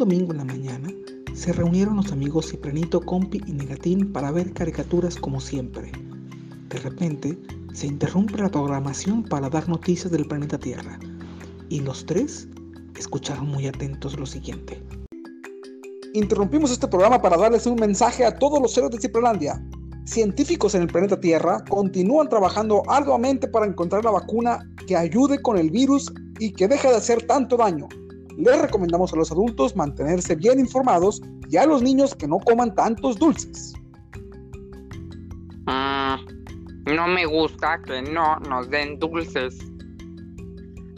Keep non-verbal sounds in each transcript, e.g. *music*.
domingo en la mañana, se reunieron los amigos Cipranito, Compi y Negatín para ver caricaturas como siempre. De repente, se interrumpe la programación para dar noticias del planeta Tierra, y los tres escucharon muy atentos lo siguiente. Interrumpimos este programa para darles un mensaje a todos los seres de Cipralandia. Científicos en el planeta Tierra continúan trabajando arduamente para encontrar la vacuna que ayude con el virus y que deje de hacer tanto daño. Les recomendamos a los adultos mantenerse bien informados y a los niños que no coman tantos dulces. Mm, no me gusta que no nos den dulces.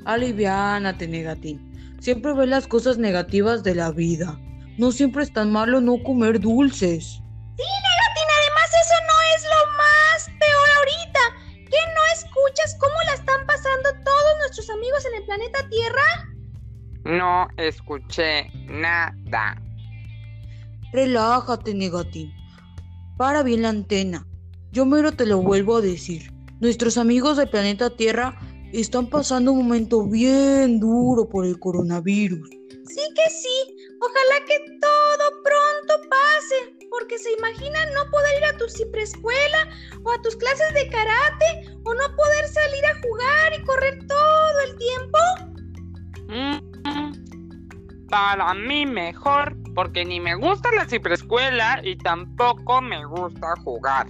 Aliviánate, Negatín. Siempre ves las cosas negativas de la vida. No siempre es tan malo no comer dulces. Sí, Negatín, además eso no es lo más peor ahorita. ¿Qué no escuchas cómo la están pasando todos nuestros amigos en el planeta Tierra? No escuché nada. Relájate, Negatín. Para bien la antena. Yo mero te lo vuelvo a decir. Nuestros amigos del planeta Tierra están pasando un momento bien duro por el coronavirus. Sí que sí. Ojalá que todo pronto pase. Porque se imaginan no poder ir a tu ciprescuela o a tus clases de karate o no poder salir a jugar y correr todo el tiempo. Mm, para mí mejor, porque ni me gusta la ciprescuela y tampoco me gusta jugar.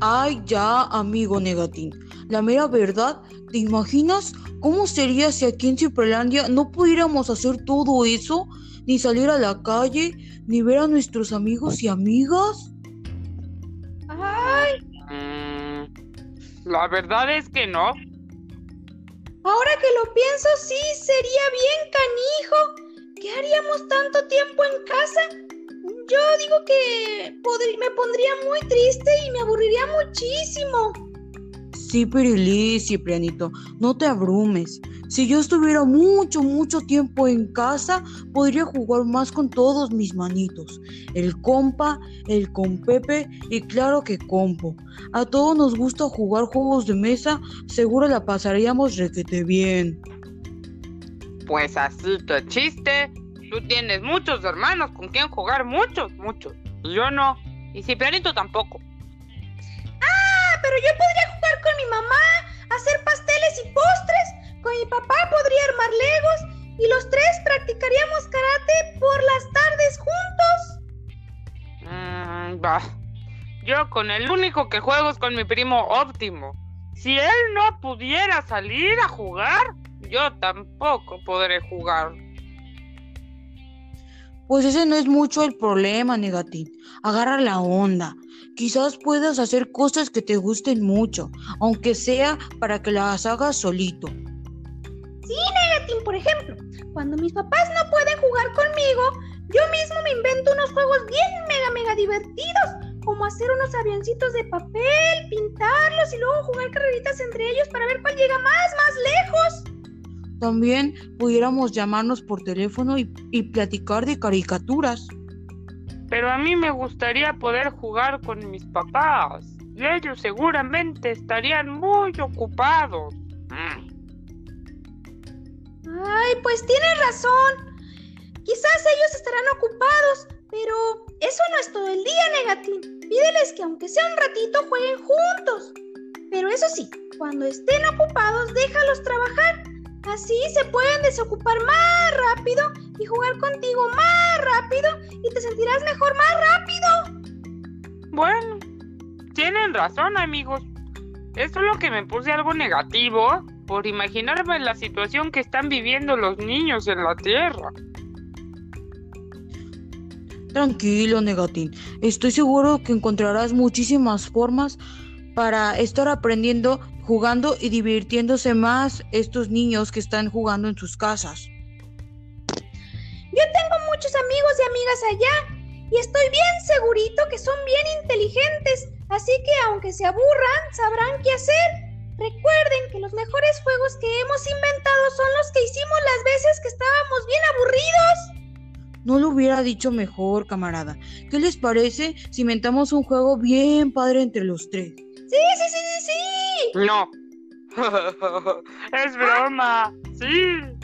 Ay, ya, amigo Negatín. La mera verdad, ¿te imaginas cómo sería si aquí en Ciprelandia no pudiéramos hacer todo eso? Ni salir a la calle, ni ver a nuestros amigos y amigas. Ay, Mm, la verdad es que no. Ahora que lo pienso, sí, sería bien canijo. ¿Qué haríamos tanto tiempo en casa? Yo digo que me pondría muy triste y me aburriría muchísimo. Sí, Pirili, Ciprianito, no te abrumes. Si yo estuviera mucho, mucho tiempo en casa, podría jugar más con todos mis manitos. El compa, el compepe y claro que compo. A todos nos gusta jugar juegos de mesa, seguro la pasaríamos requete bien. Pues así que chiste. Tú tienes muchos hermanos con quien jugar, muchos, muchos. Yo no. Y Ciprianito tampoco. Ah, pero yo podría jugar mi mamá, hacer pasteles y postres. Con mi papá podría armar legos y los tres practicaríamos karate por las tardes juntos. Mm, bah. Yo con el único que juego es con mi primo óptimo. Si él no pudiera salir a jugar, yo tampoco podré jugar. Pues ese no es mucho el problema, Negatín. Agarra la onda. Quizás puedas hacer cosas que te gusten mucho, aunque sea para que las hagas solito. Sí, Negatín, por ejemplo, cuando mis papás no pueden jugar conmigo, yo mismo me invento unos juegos bien mega mega divertidos, como hacer unos avioncitos de papel, pintarlos y luego jugar carreritas entre ellos para ver cuál llega más, más lejos. También pudiéramos llamarnos por teléfono y, y platicar de caricaturas. Pero a mí me gustaría poder jugar con mis papás. Y ellos seguramente estarían muy ocupados. Mm. Ay, pues tienes razón. Quizás ellos estarán ocupados, pero eso no es todo el día, Negatín. Pídeles que aunque sea un ratito jueguen juntos. Pero eso sí, cuando estén ocupados, déjalos trabajar. Así se pueden desocupar más rápido y jugar contigo más rápido y te sentirás mejor más rápido. Bueno, tienen razón, amigos. Es solo que me puse algo negativo por imaginarme la situación que están viviendo los niños en la Tierra. Tranquilo, Negatín. Estoy seguro que encontrarás muchísimas formas para estar aprendiendo, jugando y divirtiéndose más estos niños que están jugando en sus casas. Yo tengo muchos amigos y amigas allá y estoy bien segurito que son bien inteligentes, así que aunque se aburran, sabrán qué hacer. Recuerden que los mejores juegos que hemos inventado son los que hicimos las veces que estábamos bien aburridos. No lo hubiera dicho mejor, camarada. ¿Qué les parece si inventamos un juego bien padre entre los tres? Sí, sí, sí, sí, sí. No. *laughs* es broma. Sí.